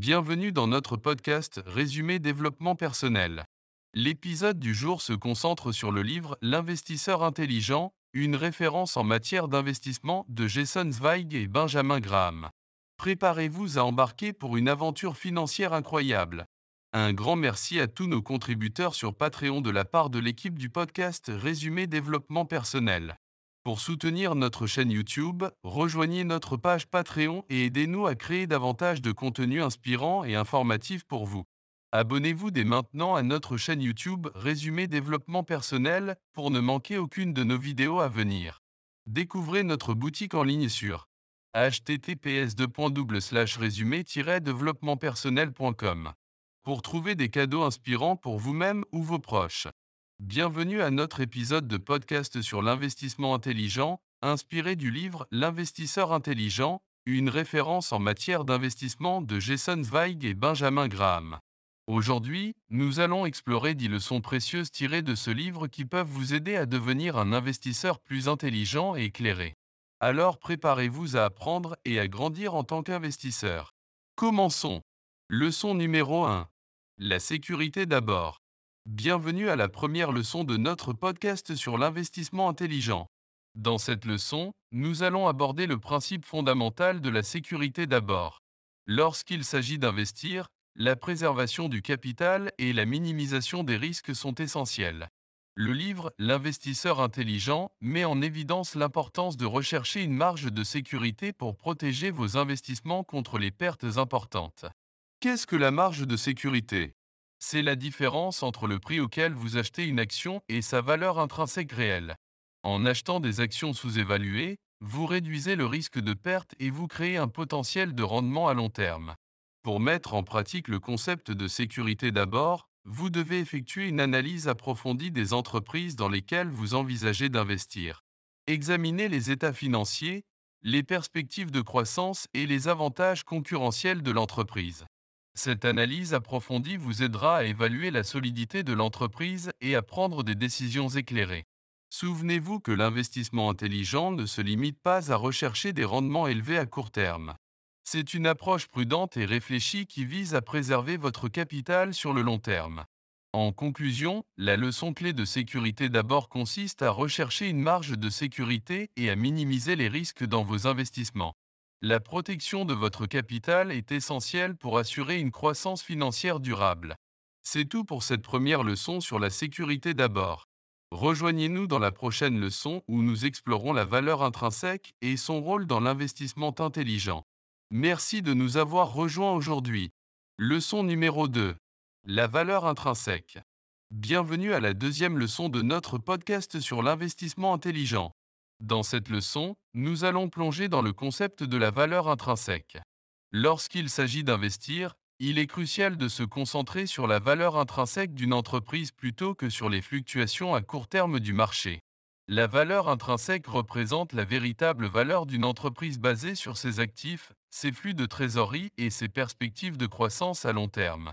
Bienvenue dans notre podcast Résumé développement personnel. L'épisode du jour se concentre sur le livre L'investisseur intelligent, une référence en matière d'investissement de Jason Zweig et Benjamin Graham. Préparez-vous à embarquer pour une aventure financière incroyable. Un grand merci à tous nos contributeurs sur Patreon de la part de l'équipe du podcast Résumé développement personnel. Pour soutenir notre chaîne YouTube, rejoignez notre page Patreon et aidez-nous à créer davantage de contenu inspirant et informatif pour vous. Abonnez-vous dès maintenant à notre chaîne YouTube Résumé développement personnel pour ne manquer aucune de nos vidéos à venir. Découvrez notre boutique en ligne sur https résumé développementpersonnel.com pour trouver des cadeaux inspirants pour vous-même ou vos proches. Bienvenue à notre épisode de podcast sur l'investissement intelligent, inspiré du livre L'investisseur intelligent, une référence en matière d'investissement de Jason Zweig et Benjamin Graham. Aujourd'hui, nous allons explorer 10 leçons précieuses tirées de ce livre qui peuvent vous aider à devenir un investisseur plus intelligent et éclairé. Alors préparez-vous à apprendre et à grandir en tant qu'investisseur. Commençons. Leçon numéro 1. La sécurité d'abord. Bienvenue à la première leçon de notre podcast sur l'investissement intelligent. Dans cette leçon, nous allons aborder le principe fondamental de la sécurité d'abord. Lorsqu'il s'agit d'investir, la préservation du capital et la minimisation des risques sont essentiels. Le livre L'investisseur intelligent met en évidence l'importance de rechercher une marge de sécurité pour protéger vos investissements contre les pertes importantes. Qu'est-ce que la marge de sécurité? C'est la différence entre le prix auquel vous achetez une action et sa valeur intrinsèque réelle. En achetant des actions sous-évaluées, vous réduisez le risque de perte et vous créez un potentiel de rendement à long terme. Pour mettre en pratique le concept de sécurité d'abord, vous devez effectuer une analyse approfondie des entreprises dans lesquelles vous envisagez d'investir. Examinez les états financiers, les perspectives de croissance et les avantages concurrentiels de l'entreprise. Cette analyse approfondie vous aidera à évaluer la solidité de l'entreprise et à prendre des décisions éclairées. Souvenez-vous que l'investissement intelligent ne se limite pas à rechercher des rendements élevés à court terme. C'est une approche prudente et réfléchie qui vise à préserver votre capital sur le long terme. En conclusion, la leçon clé de sécurité d'abord consiste à rechercher une marge de sécurité et à minimiser les risques dans vos investissements. La protection de votre capital est essentielle pour assurer une croissance financière durable. C'est tout pour cette première leçon sur la sécurité d'abord. Rejoignez-nous dans la prochaine leçon où nous explorons la valeur intrinsèque et son rôle dans l'investissement intelligent. Merci de nous avoir rejoints aujourd'hui. Leçon numéro 2. La valeur intrinsèque. Bienvenue à la deuxième leçon de notre podcast sur l'investissement intelligent. Dans cette leçon, nous allons plonger dans le concept de la valeur intrinsèque. Lorsqu'il s'agit d'investir, il est crucial de se concentrer sur la valeur intrinsèque d'une entreprise plutôt que sur les fluctuations à court terme du marché. La valeur intrinsèque représente la véritable valeur d'une entreprise basée sur ses actifs, ses flux de trésorerie et ses perspectives de croissance à long terme.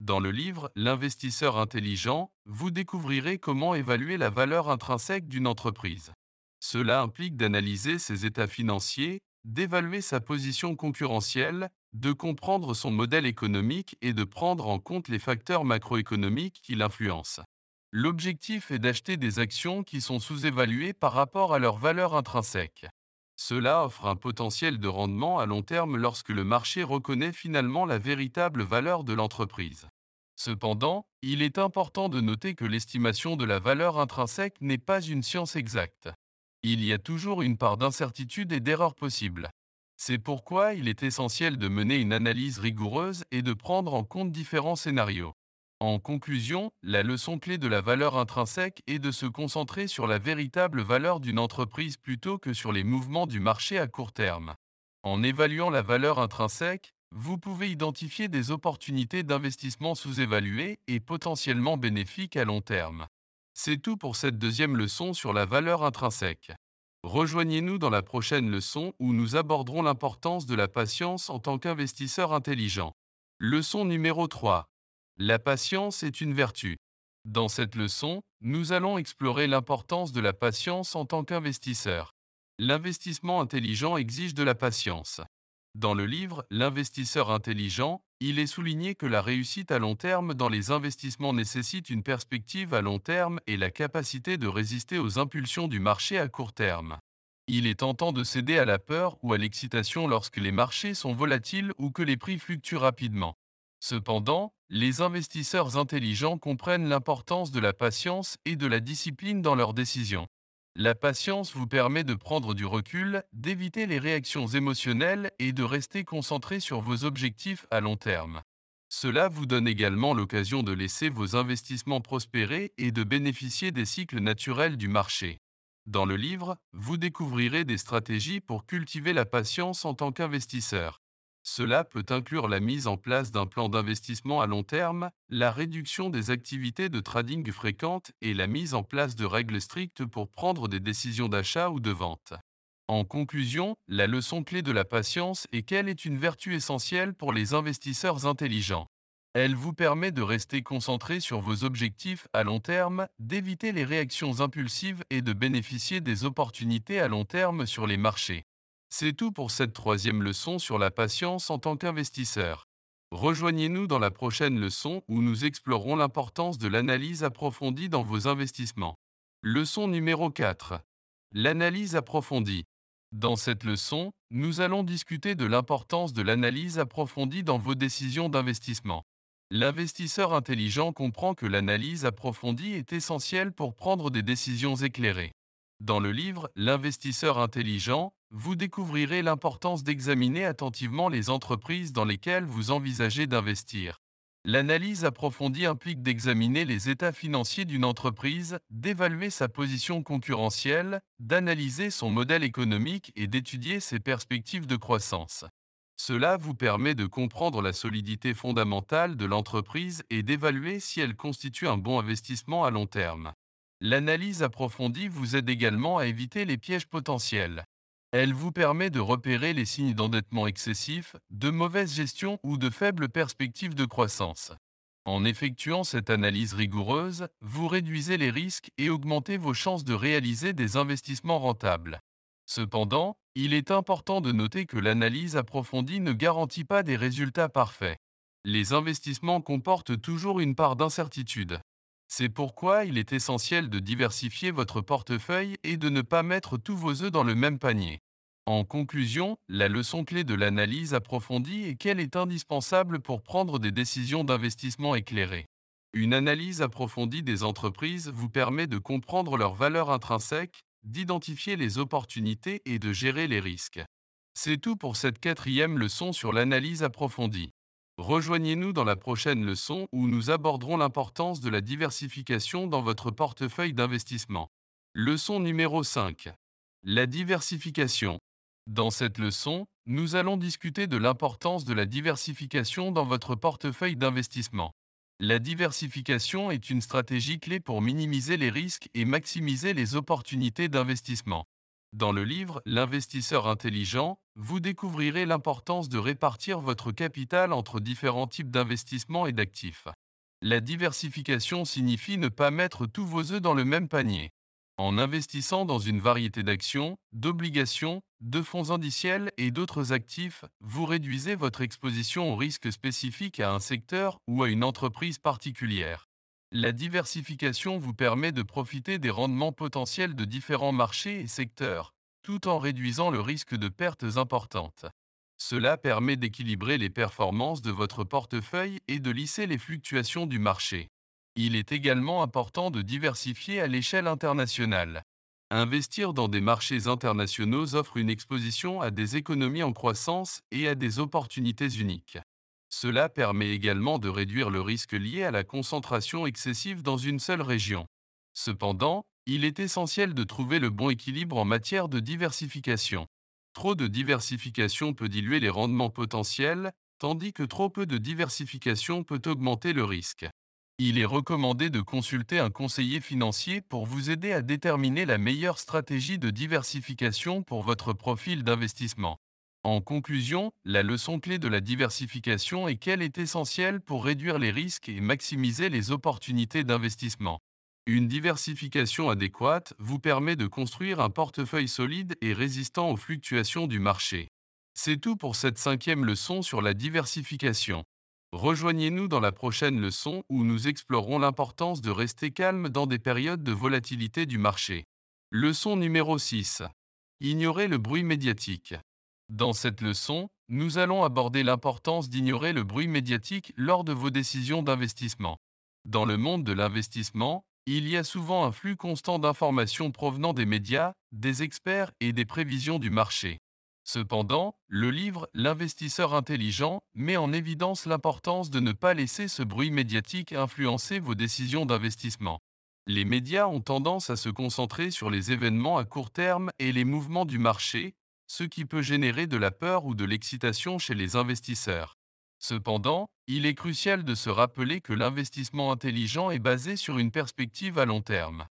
Dans le livre L'investisseur intelligent, vous découvrirez comment évaluer la valeur intrinsèque d'une entreprise. Cela implique d'analyser ses états financiers, d'évaluer sa position concurrentielle, de comprendre son modèle économique et de prendre en compte les facteurs macroéconomiques qui l'influencent. L'objectif est d'acheter des actions qui sont sous-évaluées par rapport à leur valeur intrinsèque. Cela offre un potentiel de rendement à long terme lorsque le marché reconnaît finalement la véritable valeur de l'entreprise. Cependant, il est important de noter que l'estimation de la valeur intrinsèque n'est pas une science exacte. Il y a toujours une part d'incertitude et d'erreur possible. C'est pourquoi il est essentiel de mener une analyse rigoureuse et de prendre en compte différents scénarios. En conclusion, la leçon clé de la valeur intrinsèque est de se concentrer sur la véritable valeur d'une entreprise plutôt que sur les mouvements du marché à court terme. En évaluant la valeur intrinsèque, vous pouvez identifier des opportunités d'investissement sous-évaluées et potentiellement bénéfiques à long terme. C'est tout pour cette deuxième leçon sur la valeur intrinsèque. Rejoignez-nous dans la prochaine leçon où nous aborderons l'importance de la patience en tant qu'investisseur intelligent. Leçon numéro 3. La patience est une vertu. Dans cette leçon, nous allons explorer l'importance de la patience en tant qu'investisseur. L'investissement intelligent exige de la patience. Dans le livre L'investisseur intelligent, il est souligné que la réussite à long terme dans les investissements nécessite une perspective à long terme et la capacité de résister aux impulsions du marché à court terme. Il est tentant de céder à la peur ou à l'excitation lorsque les marchés sont volatiles ou que les prix fluctuent rapidement. Cependant, les investisseurs intelligents comprennent l'importance de la patience et de la discipline dans leurs décisions. La patience vous permet de prendre du recul, d'éviter les réactions émotionnelles et de rester concentré sur vos objectifs à long terme. Cela vous donne également l'occasion de laisser vos investissements prospérer et de bénéficier des cycles naturels du marché. Dans le livre, vous découvrirez des stratégies pour cultiver la patience en tant qu'investisseur. Cela peut inclure la mise en place d'un plan d'investissement à long terme, la réduction des activités de trading fréquentes et la mise en place de règles strictes pour prendre des décisions d'achat ou de vente. En conclusion, la leçon clé de la patience est qu'elle est une vertu essentielle pour les investisseurs intelligents. Elle vous permet de rester concentré sur vos objectifs à long terme, d'éviter les réactions impulsives et de bénéficier des opportunités à long terme sur les marchés. C'est tout pour cette troisième leçon sur la patience en tant qu'investisseur. Rejoignez-nous dans la prochaine leçon où nous explorerons l'importance de l'analyse approfondie dans vos investissements. Leçon numéro 4. L'analyse approfondie. Dans cette leçon, nous allons discuter de l'importance de l'analyse approfondie dans vos décisions d'investissement. L'investisseur intelligent comprend que l'analyse approfondie est essentielle pour prendre des décisions éclairées. Dans le livre L'investisseur intelligent, vous découvrirez l'importance d'examiner attentivement les entreprises dans lesquelles vous envisagez d'investir. L'analyse approfondie implique d'examiner les états financiers d'une entreprise, d'évaluer sa position concurrentielle, d'analyser son modèle économique et d'étudier ses perspectives de croissance. Cela vous permet de comprendre la solidité fondamentale de l'entreprise et d'évaluer si elle constitue un bon investissement à long terme. L'analyse approfondie vous aide également à éviter les pièges potentiels. Elle vous permet de repérer les signes d'endettement excessif, de mauvaise gestion ou de faibles perspectives de croissance. En effectuant cette analyse rigoureuse, vous réduisez les risques et augmentez vos chances de réaliser des investissements rentables. Cependant, il est important de noter que l'analyse approfondie ne garantit pas des résultats parfaits. Les investissements comportent toujours une part d'incertitude. C'est pourquoi il est essentiel de diversifier votre portefeuille et de ne pas mettre tous vos œufs dans le même panier. En conclusion, la leçon clé de l'analyse approfondie est qu'elle est indispensable pour prendre des décisions d'investissement éclairées. Une analyse approfondie des entreprises vous permet de comprendre leur valeur intrinsèque, d'identifier les opportunités et de gérer les risques. C'est tout pour cette quatrième leçon sur l'analyse approfondie. Rejoignez-nous dans la prochaine leçon où nous aborderons l'importance de la diversification dans votre portefeuille d'investissement. Leçon numéro 5. La diversification. Dans cette leçon, nous allons discuter de l'importance de la diversification dans votre portefeuille d'investissement. La diversification est une stratégie clé pour minimiser les risques et maximiser les opportunités d'investissement. Dans le livre L'investisseur intelligent, vous découvrirez l'importance de répartir votre capital entre différents types d'investissements et d'actifs. La diversification signifie ne pas mettre tous vos œufs dans le même panier. En investissant dans une variété d'actions, d'obligations, de fonds indiciels et d'autres actifs, vous réduisez votre exposition aux risques spécifiques à un secteur ou à une entreprise particulière. La diversification vous permet de profiter des rendements potentiels de différents marchés et secteurs, tout en réduisant le risque de pertes importantes. Cela permet d'équilibrer les performances de votre portefeuille et de lisser les fluctuations du marché. Il est également important de diversifier à l'échelle internationale. Investir dans des marchés internationaux offre une exposition à des économies en croissance et à des opportunités uniques. Cela permet également de réduire le risque lié à la concentration excessive dans une seule région. Cependant, il est essentiel de trouver le bon équilibre en matière de diversification. Trop de diversification peut diluer les rendements potentiels, tandis que trop peu de diversification peut augmenter le risque. Il est recommandé de consulter un conseiller financier pour vous aider à déterminer la meilleure stratégie de diversification pour votre profil d'investissement. En conclusion, la leçon clé de la diversification est qu'elle est essentielle pour réduire les risques et maximiser les opportunités d'investissement. Une diversification adéquate vous permet de construire un portefeuille solide et résistant aux fluctuations du marché. C'est tout pour cette cinquième leçon sur la diversification. Rejoignez-nous dans la prochaine leçon où nous explorerons l'importance de rester calme dans des périodes de volatilité du marché. Leçon numéro 6. Ignorer le bruit médiatique. Dans cette leçon, nous allons aborder l'importance d'ignorer le bruit médiatique lors de vos décisions d'investissement. Dans le monde de l'investissement, il y a souvent un flux constant d'informations provenant des médias, des experts et des prévisions du marché. Cependant, le livre L'investisseur intelligent met en évidence l'importance de ne pas laisser ce bruit médiatique influencer vos décisions d'investissement. Les médias ont tendance à se concentrer sur les événements à court terme et les mouvements du marché, ce qui peut générer de la peur ou de l'excitation chez les investisseurs. Cependant, il est crucial de se rappeler que l'investissement intelligent est basé sur une perspective à long terme.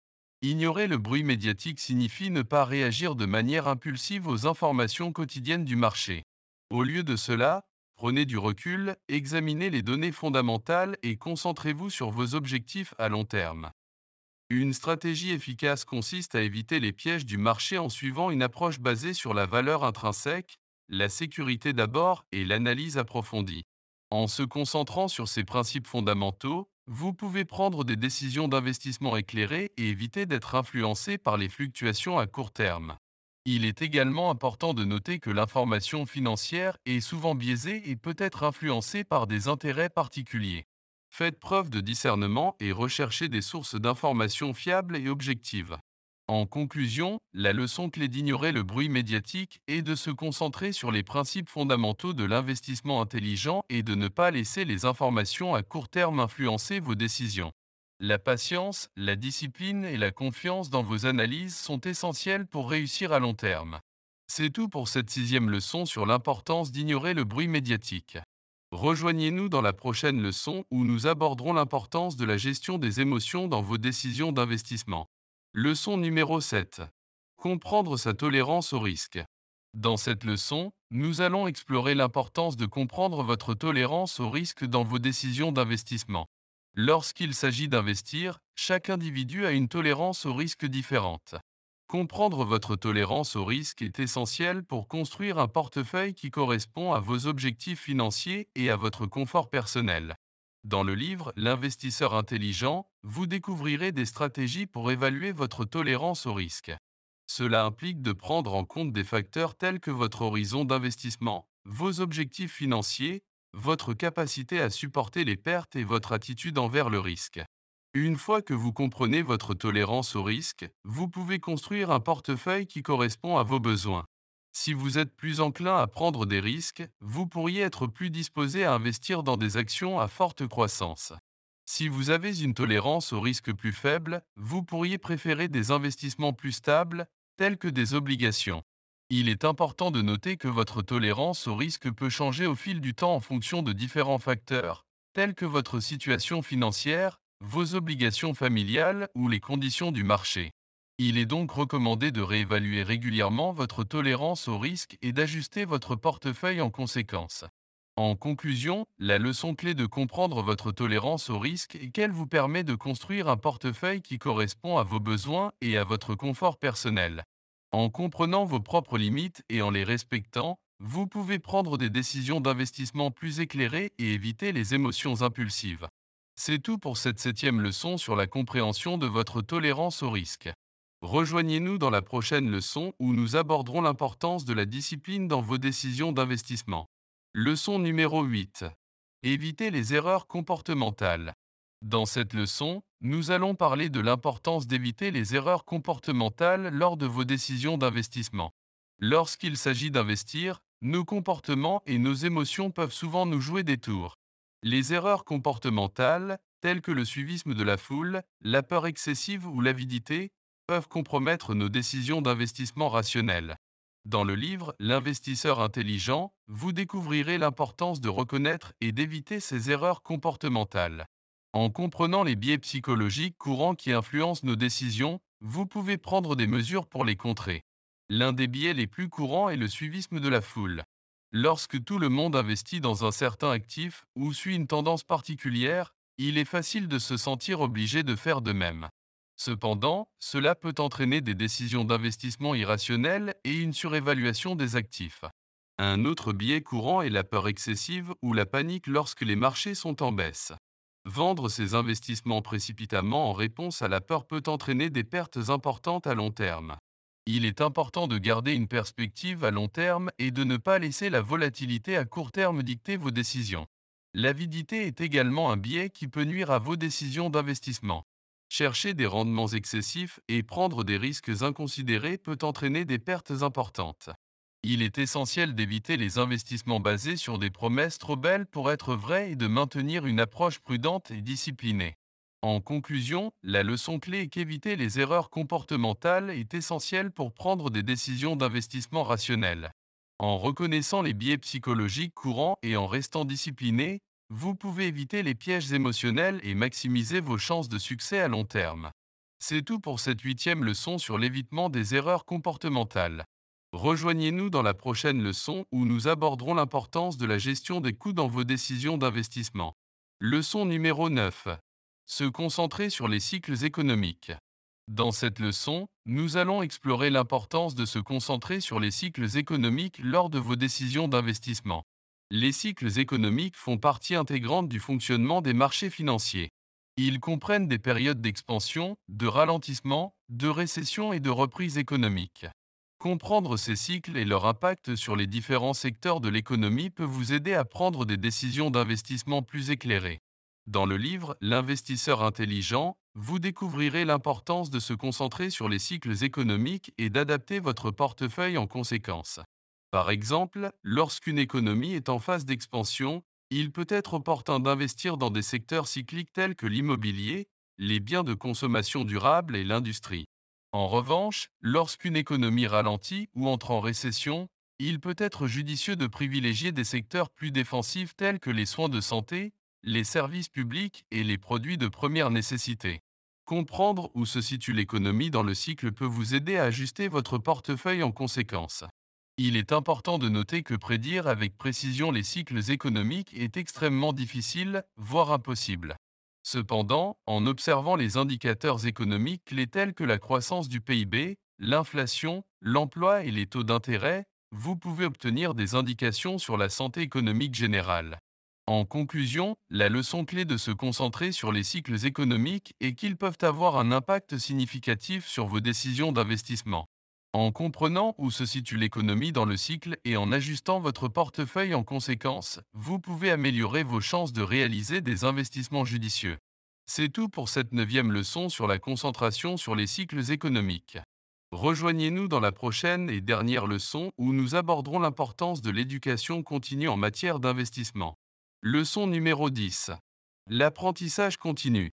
Ignorer le bruit médiatique signifie ne pas réagir de manière impulsive aux informations quotidiennes du marché. Au lieu de cela, prenez du recul, examinez les données fondamentales et concentrez-vous sur vos objectifs à long terme. Une stratégie efficace consiste à éviter les pièges du marché en suivant une approche basée sur la valeur intrinsèque, la sécurité d'abord et l'analyse approfondie. En se concentrant sur ces principes fondamentaux, vous pouvez prendre des décisions d'investissement éclairées et éviter d'être influencé par les fluctuations à court terme. Il est également important de noter que l'information financière est souvent biaisée et peut être influencée par des intérêts particuliers. Faites preuve de discernement et recherchez des sources d'informations fiables et objectives. En conclusion, la leçon clé d'ignorer le bruit médiatique est de se concentrer sur les principes fondamentaux de l'investissement intelligent et de ne pas laisser les informations à court terme influencer vos décisions. La patience, la discipline et la confiance dans vos analyses sont essentielles pour réussir à long terme. C'est tout pour cette sixième leçon sur l'importance d'ignorer le bruit médiatique. Rejoignez-nous dans la prochaine leçon où nous aborderons l'importance de la gestion des émotions dans vos décisions d'investissement. Leçon numéro 7. Comprendre sa tolérance au risque. Dans cette leçon, nous allons explorer l'importance de comprendre votre tolérance au risque dans vos décisions d'investissement. Lorsqu'il s'agit d'investir, chaque individu a une tolérance au risque différente. Comprendre votre tolérance au risque est essentiel pour construire un portefeuille qui correspond à vos objectifs financiers et à votre confort personnel. Dans le livre L'investisseur intelligent, vous découvrirez des stratégies pour évaluer votre tolérance au risque. Cela implique de prendre en compte des facteurs tels que votre horizon d'investissement, vos objectifs financiers, votre capacité à supporter les pertes et votre attitude envers le risque. Une fois que vous comprenez votre tolérance au risque, vous pouvez construire un portefeuille qui correspond à vos besoins. Si vous êtes plus enclin à prendre des risques, vous pourriez être plus disposé à investir dans des actions à forte croissance. Si vous avez une tolérance au risque plus faible, vous pourriez préférer des investissements plus stables, tels que des obligations. Il est important de noter que votre tolérance au risque peut changer au fil du temps en fonction de différents facteurs, tels que votre situation financière, vos obligations familiales ou les conditions du marché. Il est donc recommandé de réévaluer régulièrement votre tolérance au risque et d'ajuster votre portefeuille en conséquence. En conclusion, la leçon clé de comprendre votre tolérance au risque est qu'elle vous permet de construire un portefeuille qui correspond à vos besoins et à votre confort personnel. En comprenant vos propres limites et en les respectant, vous pouvez prendre des décisions d'investissement plus éclairées et éviter les émotions impulsives. C'est tout pour cette septième leçon sur la compréhension de votre tolérance au risque. Rejoignez-nous dans la prochaine leçon où nous aborderons l'importance de la discipline dans vos décisions d'investissement. Leçon numéro 8. Évitez les erreurs comportementales. Dans cette leçon, nous allons parler de l'importance d'éviter les erreurs comportementales lors de vos décisions d'investissement. Lorsqu'il s'agit d'investir, nos comportements et nos émotions peuvent souvent nous jouer des tours. Les erreurs comportementales, telles que le suivisme de la foule, la peur excessive ou l'avidité, peuvent compromettre nos décisions d'investissement rationnelles. Dans le livre L'investisseur intelligent, vous découvrirez l'importance de reconnaître et d'éviter ces erreurs comportementales. En comprenant les biais psychologiques courants qui influencent nos décisions, vous pouvez prendre des mesures pour les contrer. L'un des biais les plus courants est le suivisme de la foule. Lorsque tout le monde investit dans un certain actif ou suit une tendance particulière, il est facile de se sentir obligé de faire de même. Cependant, cela peut entraîner des décisions d'investissement irrationnelles et une surévaluation des actifs. Un autre biais courant est la peur excessive ou la panique lorsque les marchés sont en baisse. Vendre ses investissements précipitamment en réponse à la peur peut entraîner des pertes importantes à long terme. Il est important de garder une perspective à long terme et de ne pas laisser la volatilité à court terme dicter vos décisions. L'avidité est également un biais qui peut nuire à vos décisions d'investissement. Chercher des rendements excessifs et prendre des risques inconsidérés peut entraîner des pertes importantes. Il est essentiel d'éviter les investissements basés sur des promesses trop belles pour être vraies et de maintenir une approche prudente et disciplinée. En conclusion, la leçon clé est qu'éviter les erreurs comportementales est essentiel pour prendre des décisions d'investissement rationnelles. En reconnaissant les biais psychologiques courants et en restant discipliné, vous pouvez éviter les pièges émotionnels et maximiser vos chances de succès à long terme. C'est tout pour cette huitième leçon sur l'évitement des erreurs comportementales. Rejoignez-nous dans la prochaine leçon où nous aborderons l'importance de la gestion des coûts dans vos décisions d'investissement. Leçon numéro 9. Se concentrer sur les cycles économiques. Dans cette leçon, nous allons explorer l'importance de se concentrer sur les cycles économiques lors de vos décisions d'investissement. Les cycles économiques font partie intégrante du fonctionnement des marchés financiers. Ils comprennent des périodes d'expansion, de ralentissement, de récession et de reprise économique. Comprendre ces cycles et leur impact sur les différents secteurs de l'économie peut vous aider à prendre des décisions d'investissement plus éclairées. Dans le livre L'investisseur intelligent, vous découvrirez l'importance de se concentrer sur les cycles économiques et d'adapter votre portefeuille en conséquence. Par exemple, lorsqu'une économie est en phase d'expansion, il peut être opportun d'investir dans des secteurs cycliques tels que l'immobilier, les biens de consommation durable et l'industrie. En revanche, lorsqu'une économie ralentit ou entre en récession, il peut être judicieux de privilégier des secteurs plus défensifs tels que les soins de santé, les services publics et les produits de première nécessité. Comprendre où se situe l'économie dans le cycle peut vous aider à ajuster votre portefeuille en conséquence. Il est important de noter que prédire avec précision les cycles économiques est extrêmement difficile, voire impossible. Cependant, en observant les indicateurs économiques clés tels que la croissance du PIB, l'inflation, l'emploi et les taux d'intérêt, vous pouvez obtenir des indications sur la santé économique générale. En conclusion, la leçon clé de se concentrer sur les cycles économiques est qu'ils peuvent avoir un impact significatif sur vos décisions d'investissement. En comprenant où se situe l'économie dans le cycle et en ajustant votre portefeuille en conséquence, vous pouvez améliorer vos chances de réaliser des investissements judicieux. C'est tout pour cette neuvième leçon sur la concentration sur les cycles économiques. Rejoignez-nous dans la prochaine et dernière leçon où nous aborderons l'importance de l'éducation continue en matière d'investissement. Leçon numéro 10. L'apprentissage continu.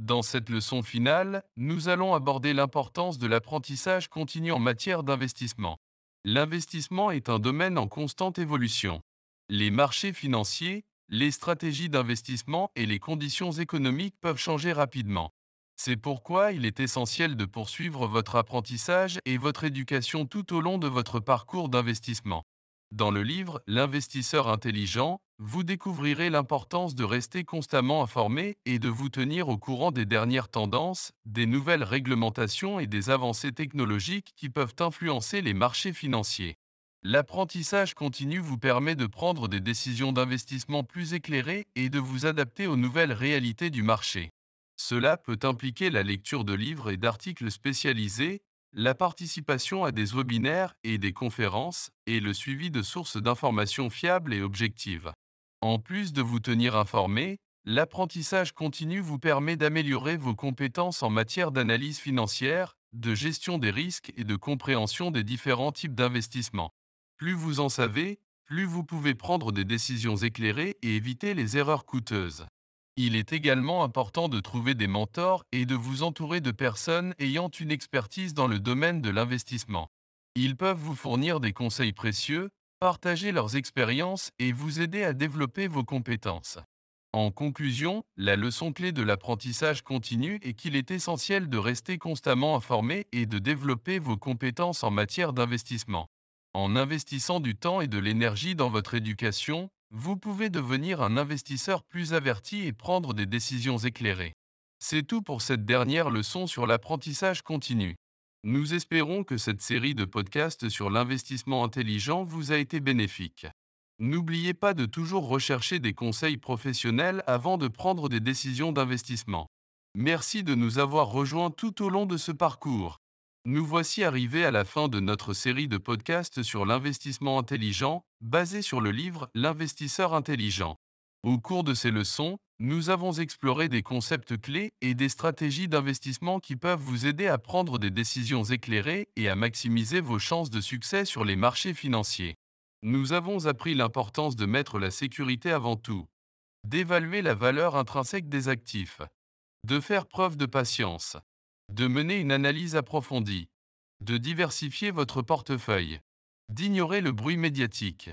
Dans cette leçon finale, nous allons aborder l'importance de l'apprentissage continu en matière d'investissement. L'investissement est un domaine en constante évolution. Les marchés financiers, les stratégies d'investissement et les conditions économiques peuvent changer rapidement. C'est pourquoi il est essentiel de poursuivre votre apprentissage et votre éducation tout au long de votre parcours d'investissement. Dans le livre L'investisseur intelligent, vous découvrirez l'importance de rester constamment informé et de vous tenir au courant des dernières tendances, des nouvelles réglementations et des avancées technologiques qui peuvent influencer les marchés financiers. L'apprentissage continu vous permet de prendre des décisions d'investissement plus éclairées et de vous adapter aux nouvelles réalités du marché. Cela peut impliquer la lecture de livres et d'articles spécialisés, la participation à des webinaires et des conférences, et le suivi de sources d'informations fiables et objectives. En plus de vous tenir informé, l'apprentissage continu vous permet d'améliorer vos compétences en matière d'analyse financière, de gestion des risques et de compréhension des différents types d'investissements. Plus vous en savez, plus vous pouvez prendre des décisions éclairées et éviter les erreurs coûteuses. Il est également important de trouver des mentors et de vous entourer de personnes ayant une expertise dans le domaine de l'investissement. Ils peuvent vous fournir des conseils précieux, partager leurs expériences et vous aider à développer vos compétences. En conclusion, la leçon clé de l'apprentissage continu est qu'il est essentiel de rester constamment informé et de développer vos compétences en matière d'investissement. En investissant du temps et de l'énergie dans votre éducation, vous pouvez devenir un investisseur plus averti et prendre des décisions éclairées. C'est tout pour cette dernière leçon sur l'apprentissage continu. Nous espérons que cette série de podcasts sur l'investissement intelligent vous a été bénéfique. N'oubliez pas de toujours rechercher des conseils professionnels avant de prendre des décisions d'investissement. Merci de nous avoir rejoints tout au long de ce parcours. Nous voici arrivés à la fin de notre série de podcasts sur l'investissement intelligent, basée sur le livre L'investisseur intelligent. Au cours de ces leçons, nous avons exploré des concepts clés et des stratégies d'investissement qui peuvent vous aider à prendre des décisions éclairées et à maximiser vos chances de succès sur les marchés financiers. Nous avons appris l'importance de mettre la sécurité avant tout, d'évaluer la valeur intrinsèque des actifs, de faire preuve de patience, de mener une analyse approfondie, de diversifier votre portefeuille, d'ignorer le bruit médiatique,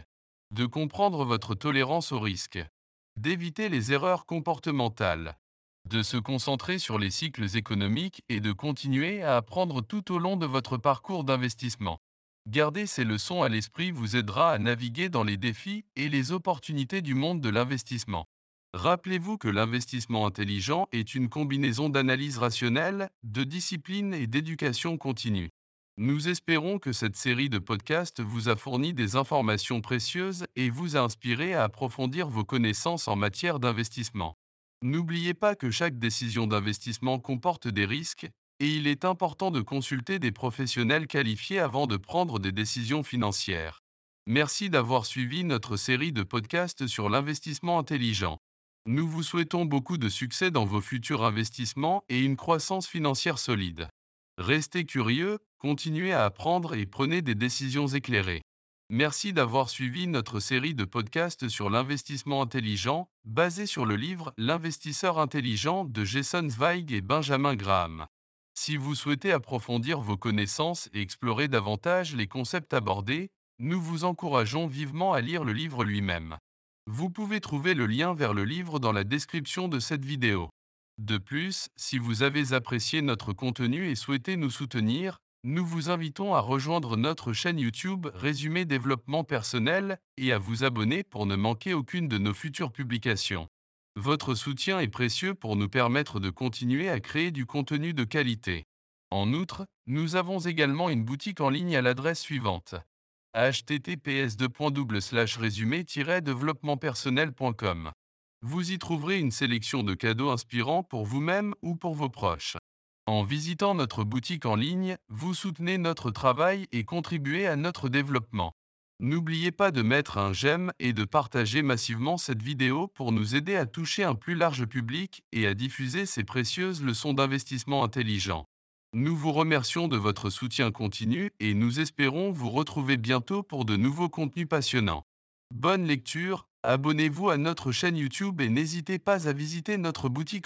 de comprendre votre tolérance au risque, d'éviter les erreurs comportementales, de se concentrer sur les cycles économiques et de continuer à apprendre tout au long de votre parcours d'investissement. Garder ces leçons à l'esprit vous aidera à naviguer dans les défis et les opportunités du monde de l'investissement. Rappelez-vous que l'investissement intelligent est une combinaison d'analyse rationnelle, de discipline et d'éducation continue. Nous espérons que cette série de podcasts vous a fourni des informations précieuses et vous a inspiré à approfondir vos connaissances en matière d'investissement. N'oubliez pas que chaque décision d'investissement comporte des risques et il est important de consulter des professionnels qualifiés avant de prendre des décisions financières. Merci d'avoir suivi notre série de podcasts sur l'investissement intelligent. Nous vous souhaitons beaucoup de succès dans vos futurs investissements et une croissance financière solide. Restez curieux, continuez à apprendre et prenez des décisions éclairées. Merci d'avoir suivi notre série de podcasts sur l'investissement intelligent, basée sur le livre L'investisseur intelligent de Jason Zweig et Benjamin Graham. Si vous souhaitez approfondir vos connaissances et explorer davantage les concepts abordés, nous vous encourageons vivement à lire le livre lui-même. Vous pouvez trouver le lien vers le livre dans la description de cette vidéo. De plus, si vous avez apprécié notre contenu et souhaitez nous soutenir, nous vous invitons à rejoindre notre chaîne YouTube Résumé Développement Personnel et à vous abonner pour ne manquer aucune de nos futures publications. Votre soutien est précieux pour nous permettre de continuer à créer du contenu de qualité. En outre, nous avons également une boutique en ligne à l'adresse suivante https résumé développementpersonnel.com vous y trouverez une sélection de cadeaux inspirants pour vous-même ou pour vos proches. En visitant notre boutique en ligne, vous soutenez notre travail et contribuez à notre développement. N'oubliez pas de mettre un j'aime et de partager massivement cette vidéo pour nous aider à toucher un plus large public et à diffuser ces précieuses leçons d'investissement intelligent. Nous vous remercions de votre soutien continu et nous espérons vous retrouver bientôt pour de nouveaux contenus passionnants. Bonne lecture, abonnez-vous à notre chaîne YouTube et n'hésitez pas à visiter notre boutique